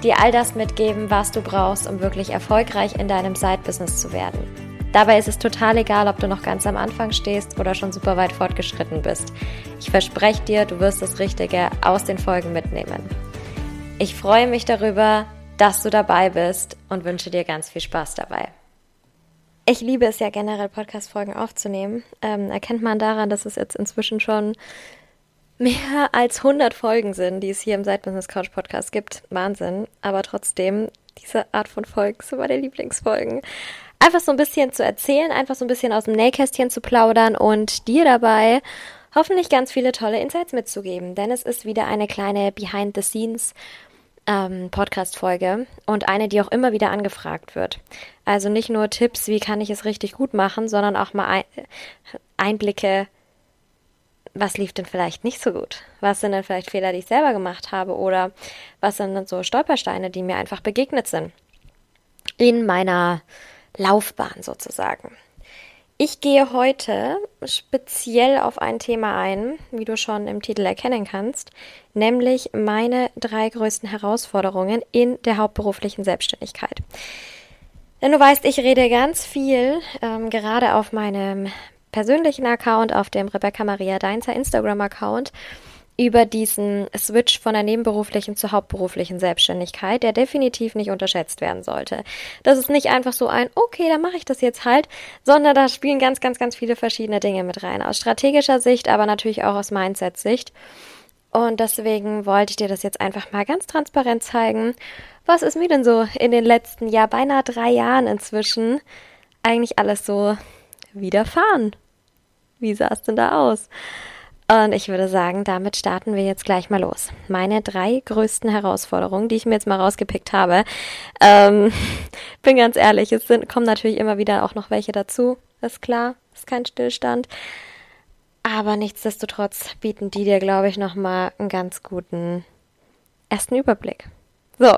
dir all das mitgeben, was du brauchst, um wirklich erfolgreich in deinem Side-Business zu werden. Dabei ist es total egal, ob du noch ganz am Anfang stehst oder schon super weit fortgeschritten bist. Ich verspreche dir, du wirst das Richtige aus den Folgen mitnehmen. Ich freue mich darüber, dass du dabei bist und wünsche dir ganz viel Spaß dabei. Ich liebe es ja generell, Podcast-Folgen aufzunehmen. Ähm, erkennt man daran, dass es jetzt inzwischen schon mehr als 100 Folgen sind, die es hier im Side Business Couch Podcast gibt. Wahnsinn. Aber trotzdem, diese Art von Folgen sind meine Lieblingsfolgen. Einfach so ein bisschen zu erzählen, einfach so ein bisschen aus dem Nähkästchen zu plaudern und dir dabei hoffentlich ganz viele tolle Insights mitzugeben. Denn es ist wieder eine kleine Behind the Scenes ähm, Podcast-Folge und eine, die auch immer wieder angefragt wird. Also nicht nur Tipps, wie kann ich es richtig gut machen, sondern auch mal Einblicke was lief denn vielleicht nicht so gut? Was sind denn vielleicht Fehler, die ich selber gemacht habe? Oder was sind denn so Stolpersteine, die mir einfach begegnet sind? In meiner Laufbahn sozusagen. Ich gehe heute speziell auf ein Thema ein, wie du schon im Titel erkennen kannst, nämlich meine drei größten Herausforderungen in der hauptberuflichen Selbstständigkeit. Denn du weißt, ich rede ganz viel, ähm, gerade auf meinem persönlichen Account, auf dem Rebecca Maria Deinzer Instagram-Account über diesen Switch von der nebenberuflichen zur hauptberuflichen Selbstständigkeit, der definitiv nicht unterschätzt werden sollte. Das ist nicht einfach so ein, okay, dann mache ich das jetzt halt, sondern da spielen ganz, ganz, ganz viele verschiedene Dinge mit rein. Aus strategischer Sicht, aber natürlich auch aus Mindset-Sicht. Und deswegen wollte ich dir das jetzt einfach mal ganz transparent zeigen. Was ist mir denn so in den letzten, ja, beinahe drei Jahren inzwischen eigentlich alles so widerfahren. Wie sah es denn da aus? Und ich würde sagen, damit starten wir jetzt gleich mal los. Meine drei größten Herausforderungen, die ich mir jetzt mal rausgepickt habe. Ähm, bin ganz ehrlich, es sind, kommen natürlich immer wieder auch noch welche dazu. Ist klar, ist kein Stillstand. Aber nichtsdestotrotz bieten die dir, glaube ich, nochmal einen ganz guten ersten Überblick. So,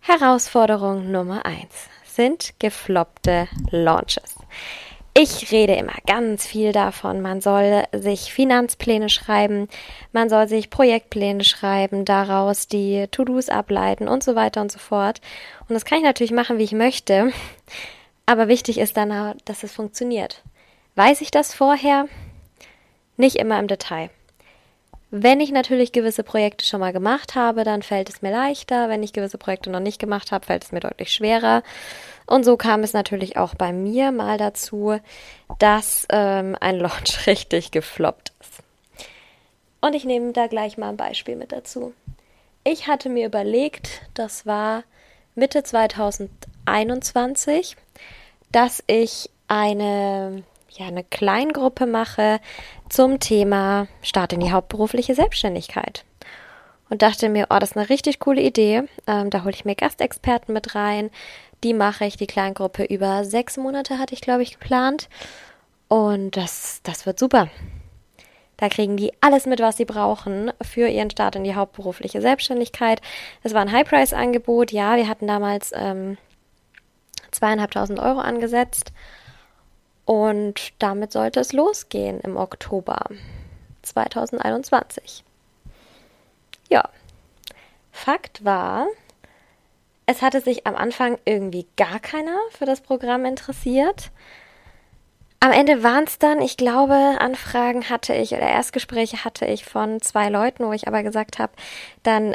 Herausforderung Nummer eins sind gefloppte Launches. Ich rede immer ganz viel davon. Man soll sich Finanzpläne schreiben, man soll sich Projektpläne schreiben, daraus die To-Dos ableiten und so weiter und so fort. Und das kann ich natürlich machen, wie ich möchte. Aber wichtig ist dann, dass es funktioniert. Weiß ich das vorher? Nicht immer im Detail. Wenn ich natürlich gewisse Projekte schon mal gemacht habe, dann fällt es mir leichter. Wenn ich gewisse Projekte noch nicht gemacht habe, fällt es mir deutlich schwerer. Und so kam es natürlich auch bei mir mal dazu, dass ähm, ein Launch richtig gefloppt ist. Und ich nehme da gleich mal ein Beispiel mit dazu. Ich hatte mir überlegt, das war Mitte 2021, dass ich eine, ja, eine Kleingruppe mache zum Thema Start in die hauptberufliche Selbstständigkeit und dachte mir, oh, das ist eine richtig coole Idee. Ähm, da hole ich mir Gastexperten mit rein. Die mache ich, die Kleingruppe, über sechs Monate hatte ich, glaube ich, geplant. Und das, das wird super. Da kriegen die alles mit, was sie brauchen für ihren Start in die hauptberufliche Selbstständigkeit. Es war ein High-Price-Angebot. Ja, wir hatten damals ähm, zweieinhalbtausend Euro angesetzt. Und damit sollte es losgehen im Oktober 2021. Ja, Fakt war, es hatte sich am Anfang irgendwie gar keiner für das Programm interessiert. Am Ende waren es dann, ich glaube, Anfragen hatte ich oder Erstgespräche hatte ich von zwei Leuten, wo ich aber gesagt habe, dann,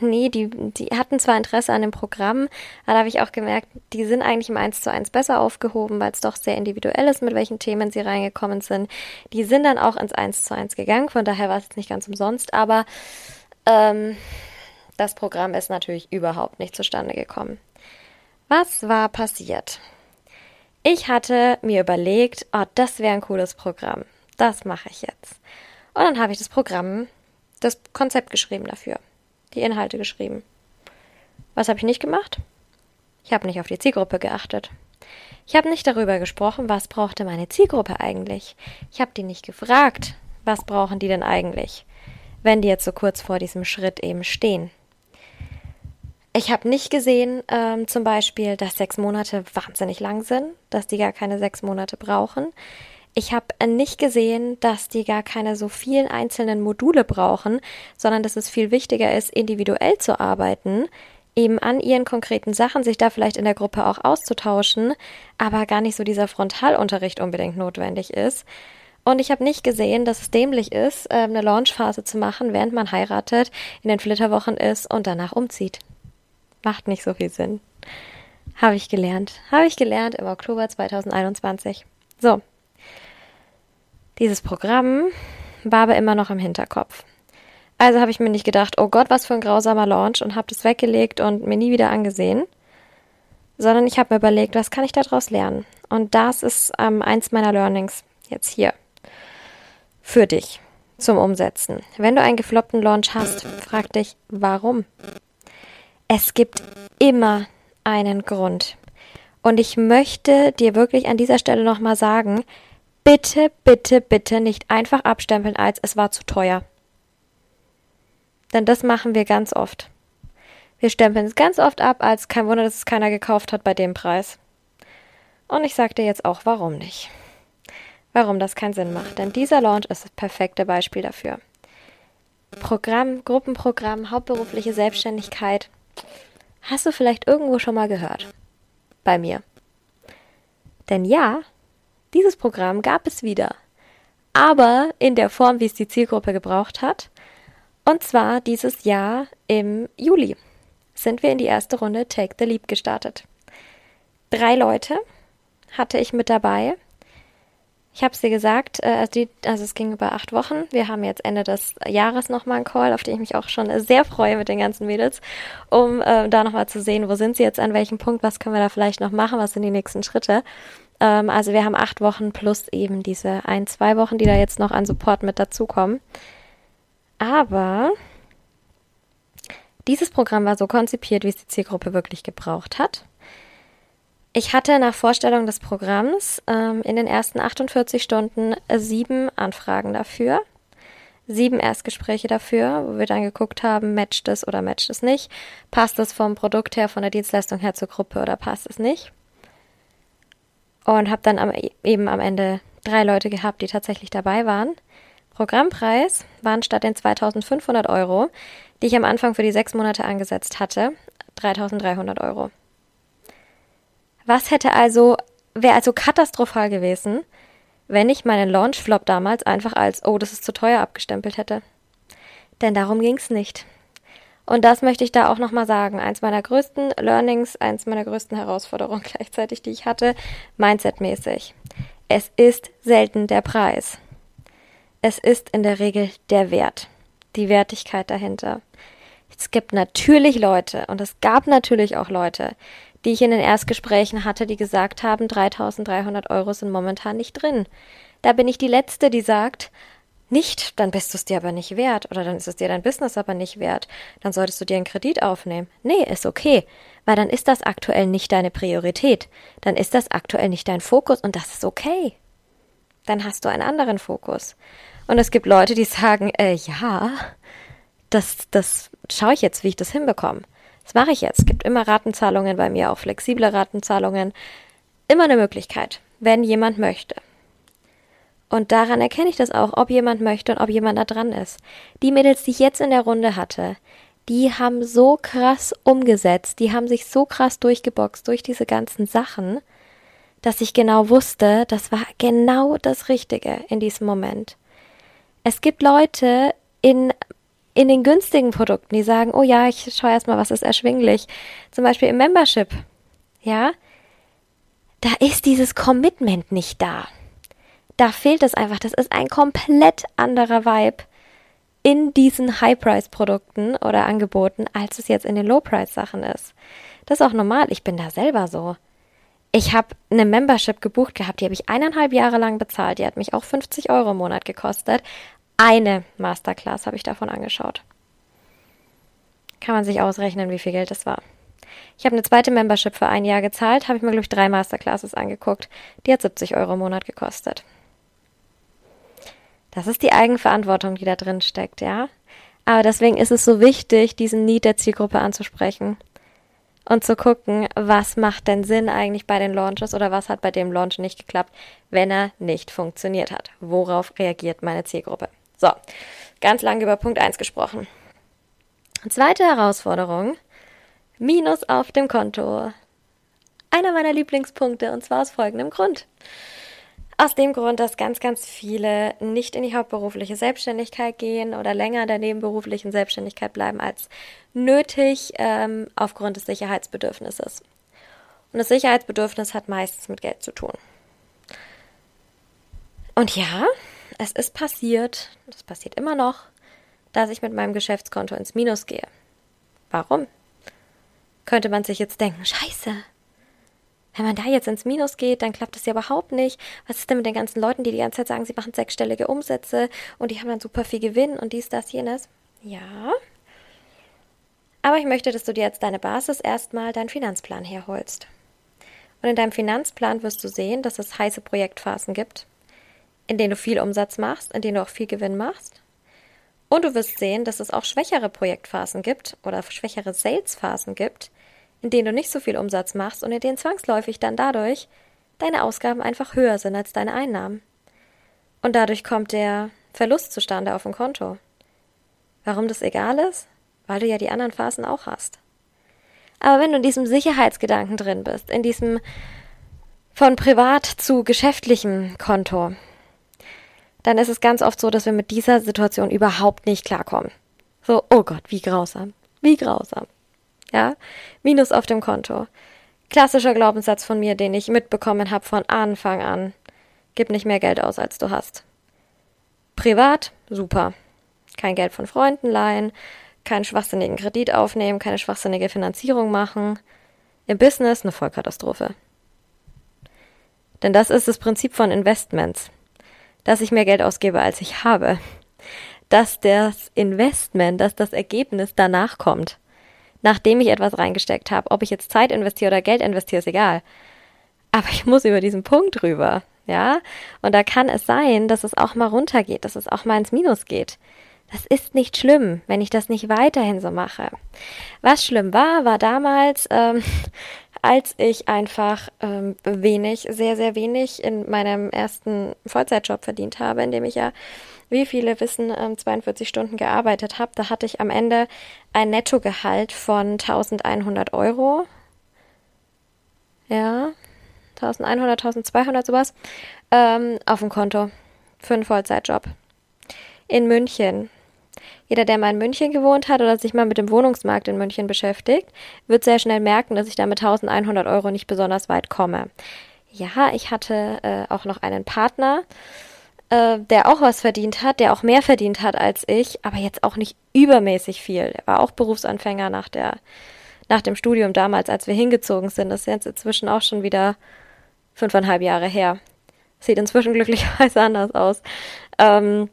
nee, die, die hatten zwar Interesse an dem Programm, aber da habe ich auch gemerkt, die sind eigentlich im 1 zu 1 besser aufgehoben, weil es doch sehr individuell ist, mit welchen Themen sie reingekommen sind. Die sind dann auch ins 1 zu 1 gegangen, von daher war es nicht ganz umsonst, aber ähm, das Programm ist natürlich überhaupt nicht zustande gekommen. Was war passiert? Ich hatte mir überlegt, oh, das wäre ein cooles Programm. Das mache ich jetzt. Und dann habe ich das Programm, das Konzept geschrieben dafür. Die Inhalte geschrieben. Was habe ich nicht gemacht? Ich habe nicht auf die Zielgruppe geachtet. Ich habe nicht darüber gesprochen, was brauchte meine Zielgruppe eigentlich. Ich habe die nicht gefragt, was brauchen die denn eigentlich, wenn die jetzt so kurz vor diesem Schritt eben stehen. Ich habe nicht gesehen, ähm, zum Beispiel, dass sechs Monate wahnsinnig lang sind, dass die gar keine sechs Monate brauchen. Ich habe nicht gesehen, dass die gar keine so vielen einzelnen Module brauchen, sondern dass es viel wichtiger ist, individuell zu arbeiten, eben an ihren konkreten Sachen, sich da vielleicht in der Gruppe auch auszutauschen, aber gar nicht so dieser Frontalunterricht unbedingt notwendig ist. Und ich habe nicht gesehen, dass es dämlich ist, ähm, eine Launchphase zu machen, während man heiratet, in den Flitterwochen ist und danach umzieht. Macht nicht so viel Sinn. Habe ich gelernt. Habe ich gelernt im Oktober 2021. So. Dieses Programm war aber immer noch im Hinterkopf. Also habe ich mir nicht gedacht, oh Gott, was für ein grausamer Launch und habe das weggelegt und mir nie wieder angesehen, sondern ich habe mir überlegt, was kann ich daraus lernen? Und das ist ähm, eins meiner Learnings jetzt hier für dich zum Umsetzen. Wenn du einen gefloppten Launch hast, frag dich, warum? Es gibt immer einen Grund. Und ich möchte dir wirklich an dieser Stelle nochmal sagen, bitte, bitte, bitte nicht einfach abstempeln als es war zu teuer. Denn das machen wir ganz oft. Wir stempeln es ganz oft ab als kein Wunder, dass es keiner gekauft hat bei dem Preis. Und ich sage dir jetzt auch, warum nicht. Warum das keinen Sinn macht. Denn dieser Launch ist das perfekte Beispiel dafür. Programm, Gruppenprogramm, hauptberufliche Selbstständigkeit, Hast du vielleicht irgendwo schon mal gehört? Bei mir. Denn ja, dieses Programm gab es wieder. Aber in der Form, wie es die Zielgruppe gebraucht hat. Und zwar dieses Jahr im Juli sind wir in die erste Runde Take the Leap gestartet. Drei Leute hatte ich mit dabei ich habe es dir gesagt, äh, also, die, also es ging über acht Wochen. Wir haben jetzt Ende des Jahres nochmal einen Call, auf den ich mich auch schon sehr freue mit den ganzen Mädels, um äh, da nochmal zu sehen, wo sind sie jetzt, an welchem Punkt, was können wir da vielleicht noch machen, was sind die nächsten Schritte. Ähm, also wir haben acht Wochen plus eben diese ein, zwei Wochen, die da jetzt noch an Support mit dazukommen. Aber dieses Programm war so konzipiert, wie es die Zielgruppe wirklich gebraucht hat. Ich hatte nach Vorstellung des Programms ähm, in den ersten 48 Stunden sieben Anfragen dafür, sieben Erstgespräche dafür, wo wir dann geguckt haben, matcht es oder matcht es nicht, passt es vom Produkt her, von der Dienstleistung her zur Gruppe oder passt es nicht. Und habe dann am, eben am Ende drei Leute gehabt, die tatsächlich dabei waren. Programmpreis waren statt den 2500 Euro, die ich am Anfang für die sechs Monate angesetzt hatte, 3300 Euro. Was hätte also, wäre also katastrophal gewesen, wenn ich meinen Launchflop damals einfach als, oh, das ist zu teuer abgestempelt hätte. Denn darum ging es nicht. Und das möchte ich da auch nochmal sagen. Eins meiner größten Learnings, eins meiner größten Herausforderungen gleichzeitig, die ich hatte, mindsetmäßig. Es ist selten der Preis. Es ist in der Regel der Wert, die Wertigkeit dahinter. Es gibt natürlich Leute, und es gab natürlich auch Leute, die ich in den Erstgesprächen hatte, die gesagt haben, 3300 Euro sind momentan nicht drin. Da bin ich die Letzte, die sagt, nicht, dann bist du es dir aber nicht wert oder dann ist es dir dein Business aber nicht wert. Dann solltest du dir einen Kredit aufnehmen. Nee, ist okay, weil dann ist das aktuell nicht deine Priorität. Dann ist das aktuell nicht dein Fokus und das ist okay. Dann hast du einen anderen Fokus. Und es gibt Leute, die sagen, äh, ja, das, das schaue ich jetzt, wie ich das hinbekomme. Das mache ich jetzt. Es gibt immer Ratenzahlungen bei mir, auch flexible Ratenzahlungen. Immer eine Möglichkeit, wenn jemand möchte. Und daran erkenne ich das auch, ob jemand möchte und ob jemand da dran ist. Die Mädels, die ich jetzt in der Runde hatte, die haben so krass umgesetzt, die haben sich so krass durchgeboxt durch diese ganzen Sachen, dass ich genau wusste, das war genau das Richtige in diesem Moment. Es gibt Leute in in den günstigen Produkten, die sagen, oh ja, ich schaue erstmal, was ist erschwinglich. Zum Beispiel im Membership. Ja, da ist dieses Commitment nicht da. Da fehlt es einfach. Das ist ein komplett anderer Vibe in diesen High-Price-Produkten oder Angeboten, als es jetzt in den Low-Price-Sachen ist. Das ist auch normal. Ich bin da selber so. Ich habe eine Membership gebucht gehabt, die habe ich eineinhalb Jahre lang bezahlt. Die hat mich auch 50 Euro im Monat gekostet eine Masterclass habe ich davon angeschaut. Kann man sich ausrechnen, wie viel Geld das war. Ich habe eine zweite Membership für ein Jahr gezahlt, habe ich mir, glaube ich, drei Masterclasses angeguckt. Die hat 70 Euro im Monat gekostet. Das ist die Eigenverantwortung, die da drin steckt, ja. Aber deswegen ist es so wichtig, diesen Need der Zielgruppe anzusprechen und zu gucken, was macht denn Sinn eigentlich bei den Launches oder was hat bei dem Launch nicht geklappt, wenn er nicht funktioniert hat. Worauf reagiert meine Zielgruppe? So, ganz lange über Punkt 1 gesprochen. Zweite Herausforderung, Minus auf dem Konto. Einer meiner Lieblingspunkte und zwar aus folgendem Grund. Aus dem Grund, dass ganz, ganz viele nicht in die hauptberufliche Selbstständigkeit gehen oder länger in der nebenberuflichen Selbstständigkeit bleiben als nötig ähm, aufgrund des Sicherheitsbedürfnisses. Und das Sicherheitsbedürfnis hat meistens mit Geld zu tun. Und ja, es ist passiert, das passiert immer noch, dass ich mit meinem Geschäftskonto ins Minus gehe. Warum? Könnte man sich jetzt denken, scheiße, wenn man da jetzt ins Minus geht, dann klappt das ja überhaupt nicht. Was ist denn mit den ganzen Leuten, die die ganze Zeit sagen, sie machen sechsstellige Umsätze und die haben dann super viel Gewinn und dies, das, jenes? Ja. Aber ich möchte, dass du dir jetzt deine Basis erstmal deinen Finanzplan herholst. Und in deinem Finanzplan wirst du sehen, dass es heiße Projektphasen gibt, in denen du viel Umsatz machst, in denen du auch viel Gewinn machst. Und du wirst sehen, dass es auch schwächere Projektphasen gibt oder schwächere Salesphasen gibt, in denen du nicht so viel Umsatz machst und in denen zwangsläufig dann dadurch deine Ausgaben einfach höher sind als deine Einnahmen. Und dadurch kommt der Verlust zustande auf dem Konto. Warum das egal ist? Weil du ja die anderen Phasen auch hast. Aber wenn du in diesem Sicherheitsgedanken drin bist, in diesem von privat zu geschäftlichem Konto, dann ist es ganz oft so, dass wir mit dieser Situation überhaupt nicht klarkommen. So, oh Gott, wie grausam, wie grausam ja, Minus auf dem Konto. Klassischer Glaubenssatz von mir, den ich mitbekommen habe von Anfang an. Gib nicht mehr Geld aus, als du hast. Privat, super. Kein Geld von Freunden leihen, keinen schwachsinnigen Kredit aufnehmen, keine schwachsinnige Finanzierung machen. Im Business eine Vollkatastrophe. Denn das ist das Prinzip von Investments. Dass ich mehr Geld ausgebe, als ich habe. Dass das Investment, dass das Ergebnis danach kommt nachdem ich etwas reingesteckt habe. Ob ich jetzt Zeit investiere oder Geld investiere, ist egal. Aber ich muss über diesen Punkt rüber, ja? Und da kann es sein, dass es auch mal runtergeht, dass es auch mal ins Minus geht. Das ist nicht schlimm, wenn ich das nicht weiterhin so mache. Was schlimm war, war damals, ähm, als ich einfach ähm, wenig, sehr, sehr wenig in meinem ersten Vollzeitjob verdient habe, in dem ich ja wie viele wissen, 42 ähm, Stunden gearbeitet habe, da hatte ich am Ende ein Nettogehalt von 1100 Euro. Ja, 1100, 1200 sowas ähm, auf dem Konto für einen Vollzeitjob. In München. Jeder, der mal in München gewohnt hat oder sich mal mit dem Wohnungsmarkt in München beschäftigt, wird sehr schnell merken, dass ich da mit 1100 Euro nicht besonders weit komme. Ja, ich hatte äh, auch noch einen Partner, äh, der auch was verdient hat, der auch mehr verdient hat als ich, aber jetzt auch nicht übermäßig viel. Er war auch Berufsanfänger nach der, nach dem Studium damals, als wir hingezogen sind. Das ist jetzt inzwischen auch schon wieder fünfeinhalb Jahre her. Sieht inzwischen glücklicherweise anders aus. Ähm,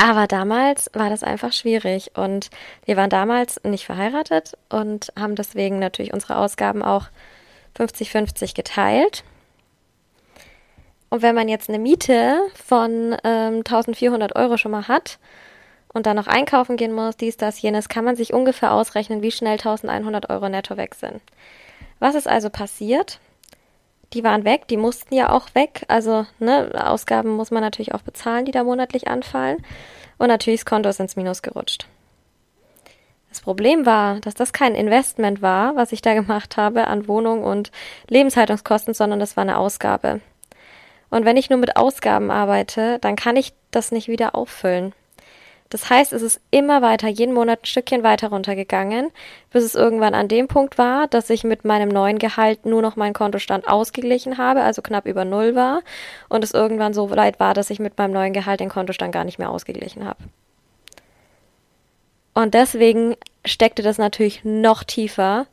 aber damals war das einfach schwierig und wir waren damals nicht verheiratet und haben deswegen natürlich unsere Ausgaben auch 50-50 geteilt. Und wenn man jetzt eine Miete von ähm, 1400 Euro schon mal hat und dann noch einkaufen gehen muss, dies, das, jenes, kann man sich ungefähr ausrechnen, wie schnell 1100 Euro netto weg sind. Was ist also passiert? Die waren weg, die mussten ja auch weg. Also, ne, Ausgaben muss man natürlich auch bezahlen, die da monatlich anfallen. Und natürlich das Konto ist ins Minus gerutscht. Das Problem war, dass das kein Investment war, was ich da gemacht habe an Wohnung und Lebenshaltungskosten, sondern das war eine Ausgabe. Und wenn ich nur mit Ausgaben arbeite, dann kann ich das nicht wieder auffüllen. Das heißt, es ist immer weiter, jeden Monat ein Stückchen weiter runtergegangen, bis es irgendwann an dem Punkt war, dass ich mit meinem neuen Gehalt nur noch meinen Kontostand ausgeglichen habe, also knapp über Null war, und es irgendwann so weit war, dass ich mit meinem neuen Gehalt den Kontostand gar nicht mehr ausgeglichen habe. Und deswegen steckte das natürlich noch tiefer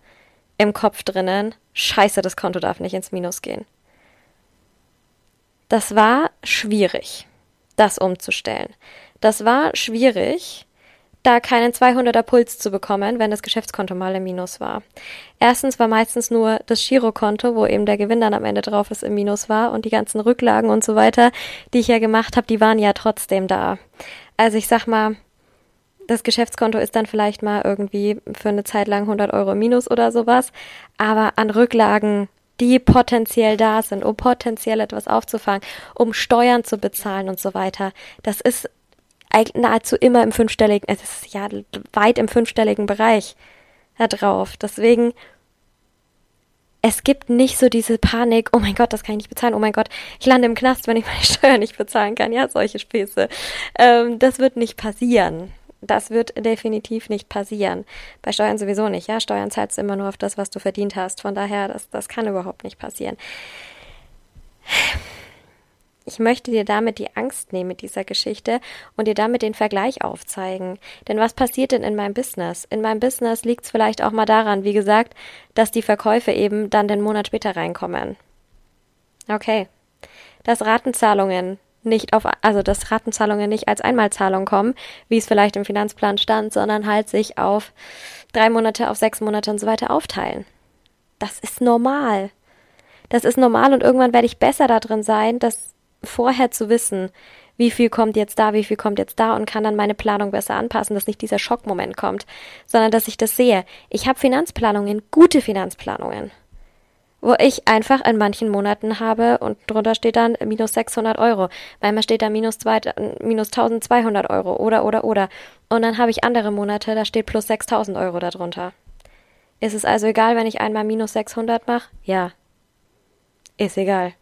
im Kopf drinnen. Scheiße, das Konto darf nicht ins Minus gehen. Das war schwierig, das umzustellen. Das war schwierig, da keinen 200er Puls zu bekommen, wenn das Geschäftskonto mal im Minus war. Erstens war meistens nur das Girokonto, wo eben der Gewinn dann am Ende drauf ist, im Minus war und die ganzen Rücklagen und so weiter, die ich ja gemacht habe, die waren ja trotzdem da. Also ich sag mal, das Geschäftskonto ist dann vielleicht mal irgendwie für eine Zeit lang 100 Euro minus oder sowas, aber an Rücklagen, die potenziell da sind, um potenziell etwas aufzufangen, um Steuern zu bezahlen und so weiter, das ist nahezu immer im fünfstelligen, es ist ja weit im fünfstelligen Bereich da drauf. Deswegen, es gibt nicht so diese Panik, oh mein Gott, das kann ich nicht bezahlen, oh mein Gott, ich lande im Knast, wenn ich meine Steuern nicht bezahlen kann. Ja, solche Späße. Ähm, das wird nicht passieren. Das wird definitiv nicht passieren. Bei Steuern sowieso nicht, ja. Steuern zahlst du immer nur auf das, was du verdient hast. Von daher, das, das kann überhaupt nicht passieren. Ich möchte dir damit die Angst nehmen mit dieser Geschichte und dir damit den Vergleich aufzeigen. Denn was passiert denn in meinem Business? In meinem Business liegt es vielleicht auch mal daran, wie gesagt, dass die Verkäufe eben dann den Monat später reinkommen. Okay. Dass Ratenzahlungen nicht auf, also dass Ratenzahlungen nicht als Einmalzahlung kommen, wie es vielleicht im Finanzplan stand, sondern halt sich auf drei Monate, auf sechs Monate und so weiter aufteilen. Das ist normal. Das ist normal und irgendwann werde ich besser darin sein, dass vorher zu wissen, wie viel kommt jetzt da, wie viel kommt jetzt da und kann dann meine Planung besser anpassen, dass nicht dieser Schockmoment kommt, sondern dass ich das sehe. Ich habe Finanzplanungen, gute Finanzplanungen, wo ich einfach in manchen Monaten habe und drunter steht dann minus 600 Euro. Manchmal steht da minus, zwei, minus 1200 Euro oder, oder, oder. Und dann habe ich andere Monate, da steht plus 6000 Euro darunter. Ist es also egal, wenn ich einmal minus 600 mache? Ja. Ist egal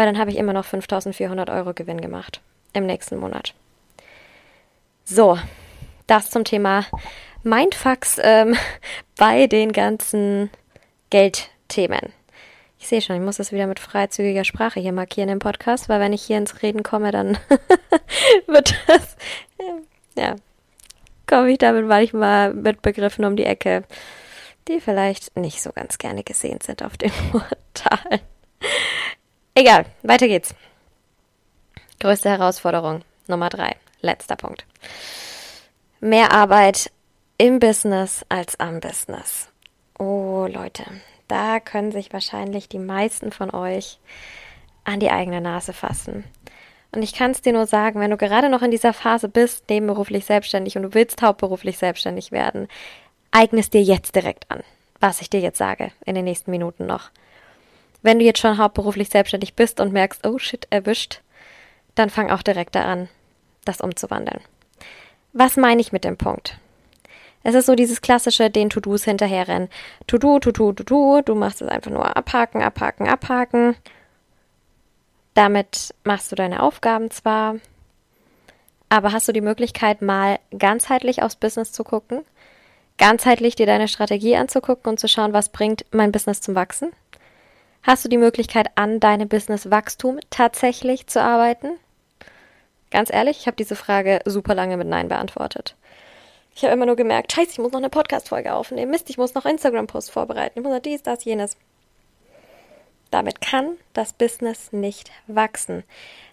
weil dann habe ich immer noch 5400 Euro Gewinn gemacht im nächsten Monat. So, das zum Thema Mindfucks ähm, bei den ganzen Geldthemen. Ich sehe schon, ich muss das wieder mit freizügiger Sprache hier markieren im Podcast, weil wenn ich hier ins Reden komme, dann wird das, ja, komme ich damit manchmal mit Begriffen um die Ecke, die vielleicht nicht so ganz gerne gesehen sind auf den Portalen. Egal, weiter geht's. Größte Herausforderung Nummer drei, letzter Punkt. Mehr Arbeit im Business als am Business. Oh Leute, da können sich wahrscheinlich die meisten von euch an die eigene Nase fassen. Und ich kann es dir nur sagen, wenn du gerade noch in dieser Phase bist, nebenberuflich selbstständig und du willst hauptberuflich selbstständig werden, eigne es dir jetzt direkt an, was ich dir jetzt sage, in den nächsten Minuten noch. Wenn du jetzt schon hauptberuflich selbstständig bist und merkst, oh shit, erwischt, dann fang auch direkt da an, das umzuwandeln. Was meine ich mit dem Punkt? Es ist so dieses klassische, den To-Dos hinterherrennen. To-Do, To-Do, To-Do, du machst es einfach nur abhaken, abhaken, abhaken. Damit machst du deine Aufgaben zwar, aber hast du die Möglichkeit, mal ganzheitlich aufs Business zu gucken, ganzheitlich dir deine Strategie anzugucken und zu schauen, was bringt mein Business zum Wachsen? Hast du die Möglichkeit, an deinem Business-Wachstum tatsächlich zu arbeiten? Ganz ehrlich, ich habe diese Frage super lange mit Nein beantwortet. Ich habe immer nur gemerkt, scheiße, ich muss noch eine Podcast-Folge aufnehmen. Mist, ich muss noch Instagram-Posts vorbereiten. Ich muss noch dies, das, jenes. Damit kann das Business nicht wachsen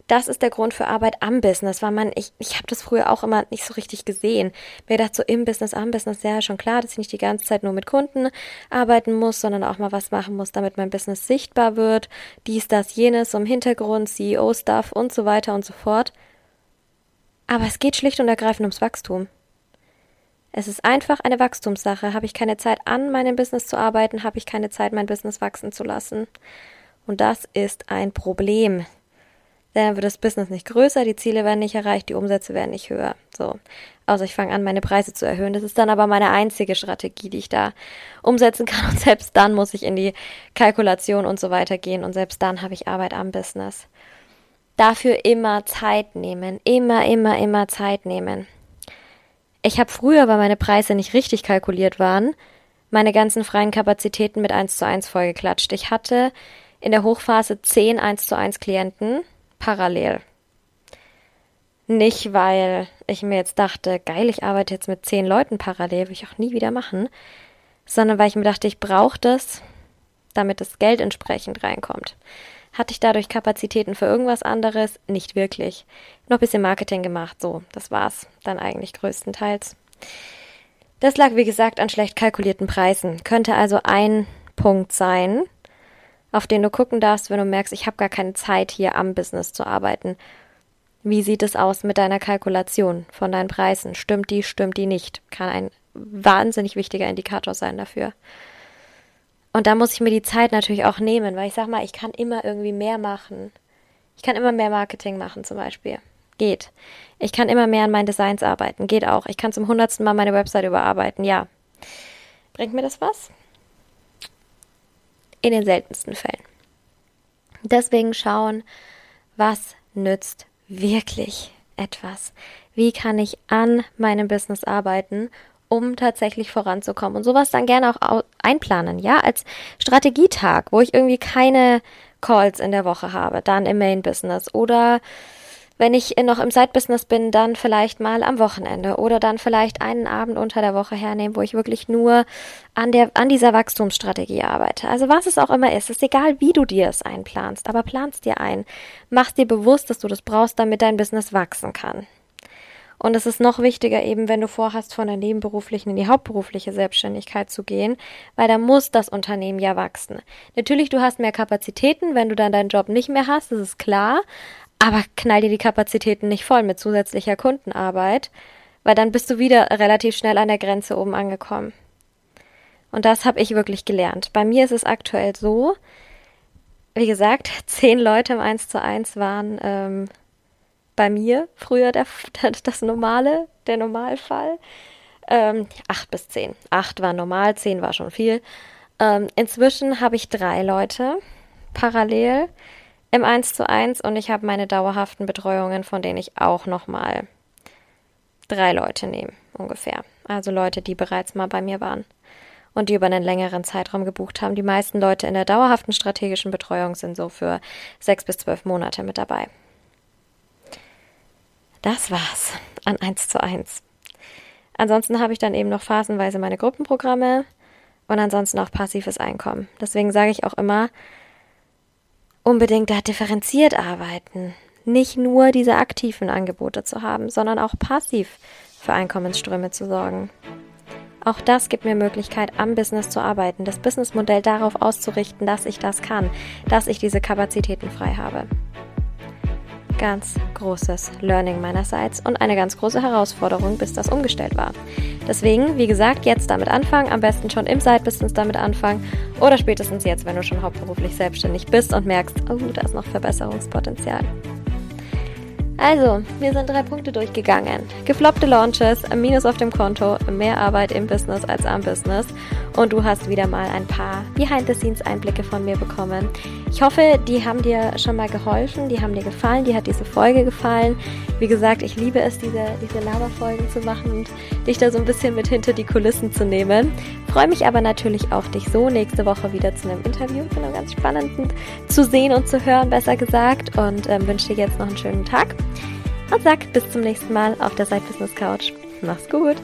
das ist der Grund für Arbeit am Business, weil man, ich, ich habe das früher auch immer nicht so richtig gesehen. Mir gedacht, so im Business, am Business, ja, schon klar, dass ich nicht die ganze Zeit nur mit Kunden arbeiten muss, sondern auch mal was machen muss, damit mein Business sichtbar wird. Dies, das, jenes, um Hintergrund, CEO-Stuff und so weiter und so fort. Aber es geht schlicht und ergreifend ums Wachstum. Es ist einfach eine Wachstumssache. Habe ich keine Zeit, an meinem Business zu arbeiten, habe ich keine Zeit, mein Business wachsen zu lassen. Und das ist ein Problem dann wird das Business nicht größer, die Ziele werden nicht erreicht, die Umsätze werden nicht höher. So. Also ich fange an, meine Preise zu erhöhen. Das ist dann aber meine einzige Strategie, die ich da umsetzen kann. Und selbst dann muss ich in die Kalkulation und so weiter gehen. Und selbst dann habe ich Arbeit am Business. Dafür immer Zeit nehmen. Immer, immer, immer Zeit nehmen. Ich habe früher, weil meine Preise nicht richtig kalkuliert waren, meine ganzen freien Kapazitäten mit 1 zu 1 vollgeklatscht. Ich hatte in der Hochphase 10 1 zu 1 Klienten parallel. Nicht, weil ich mir jetzt dachte, geil, ich arbeite jetzt mit zehn Leuten parallel, will ich auch nie wieder machen, sondern weil ich mir dachte, ich brauche das, damit das Geld entsprechend reinkommt. Hatte ich dadurch Kapazitäten für irgendwas anderes? Nicht wirklich. Noch ein bisschen Marketing gemacht, so, das war's dann eigentlich größtenteils. Das lag, wie gesagt, an schlecht kalkulierten Preisen. Könnte also ein Punkt sein, auf den du gucken darfst, wenn du merkst, ich habe gar keine Zeit, hier am Business zu arbeiten. Wie sieht es aus mit deiner Kalkulation von deinen Preisen? Stimmt die, stimmt die nicht? Kann ein wahnsinnig wichtiger Indikator sein dafür. Und da muss ich mir die Zeit natürlich auch nehmen, weil ich sag mal, ich kann immer irgendwie mehr machen. Ich kann immer mehr Marketing machen zum Beispiel. Geht. Ich kann immer mehr an meinen Designs arbeiten. Geht auch. Ich kann zum hundertsten Mal meine Website überarbeiten. Ja. Bringt mir das was? In den seltensten Fällen. Deswegen schauen, was nützt wirklich etwas? Wie kann ich an meinem Business arbeiten, um tatsächlich voranzukommen? Und sowas dann gerne auch einplanen, ja, als Strategietag, wo ich irgendwie keine Calls in der Woche habe, dann im Main Business oder wenn ich noch im Side-Business bin, dann vielleicht mal am Wochenende oder dann vielleicht einen Abend unter der Woche hernehmen, wo ich wirklich nur an der, an dieser Wachstumsstrategie arbeite. Also was es auch immer ist, ist egal, wie du dir es einplanst, aber planst dir ein. Machst dir bewusst, dass du das brauchst, damit dein Business wachsen kann. Und es ist noch wichtiger eben, wenn du vorhast, von der nebenberuflichen in die hauptberufliche Selbstständigkeit zu gehen, weil da muss das Unternehmen ja wachsen. Natürlich, du hast mehr Kapazitäten, wenn du dann deinen Job nicht mehr hast, das ist klar, aber knall dir die Kapazitäten nicht voll mit zusätzlicher Kundenarbeit, weil dann bist du wieder relativ schnell an der Grenze oben angekommen. Und das habe ich wirklich gelernt. Bei mir ist es aktuell so, wie gesagt, zehn Leute im 1 zu 1 waren ähm, bei mir früher der, das Normale, der Normalfall. Ähm, acht bis zehn. Acht war normal, zehn war schon viel. Ähm, inzwischen habe ich drei Leute parallel im 1 zu 1 und ich habe meine dauerhaften Betreuungen, von denen ich auch nochmal drei Leute nehme, ungefähr. Also Leute, die bereits mal bei mir waren und die über einen längeren Zeitraum gebucht haben. Die meisten Leute in der dauerhaften strategischen Betreuung sind so für sechs bis zwölf Monate mit dabei. Das war's an 1 zu 1. Ansonsten habe ich dann eben noch phasenweise meine Gruppenprogramme und ansonsten auch passives Einkommen. Deswegen sage ich auch immer, unbedingt da differenziert arbeiten. Nicht nur diese aktiven Angebote zu haben, sondern auch passiv für Einkommensströme zu sorgen. Auch das gibt mir Möglichkeit, am Business zu arbeiten, das Businessmodell darauf auszurichten, dass ich das kann, dass ich diese Kapazitäten frei habe ganz großes Learning meinerseits und eine ganz große Herausforderung, bis das umgestellt war. Deswegen, wie gesagt, jetzt damit anfangen, am besten schon im Side-Business damit anfangen oder spätestens jetzt, wenn du schon hauptberuflich selbstständig bist und merkst, oh, da ist noch Verbesserungspotenzial. Also, wir sind drei Punkte durchgegangen. Gefloppte Launches, Minus auf dem Konto, mehr Arbeit im Business als am Business und du hast wieder mal ein paar Behind-the-Scenes-Einblicke von mir bekommen. Ich hoffe, die haben dir schon mal geholfen, die haben dir gefallen, dir hat diese Folge gefallen. Wie gesagt, ich liebe es, diese, diese Laberfolgen zu machen und dich da so ein bisschen mit hinter die Kulissen zu nehmen. Freue mich aber natürlich auf dich so nächste Woche wieder zu einem Interview, von einem ganz spannenden zu sehen und zu hören, besser gesagt. Und ähm, wünsche dir jetzt noch einen schönen Tag und sag bis zum nächsten Mal auf der Side Business Couch. Mach's gut!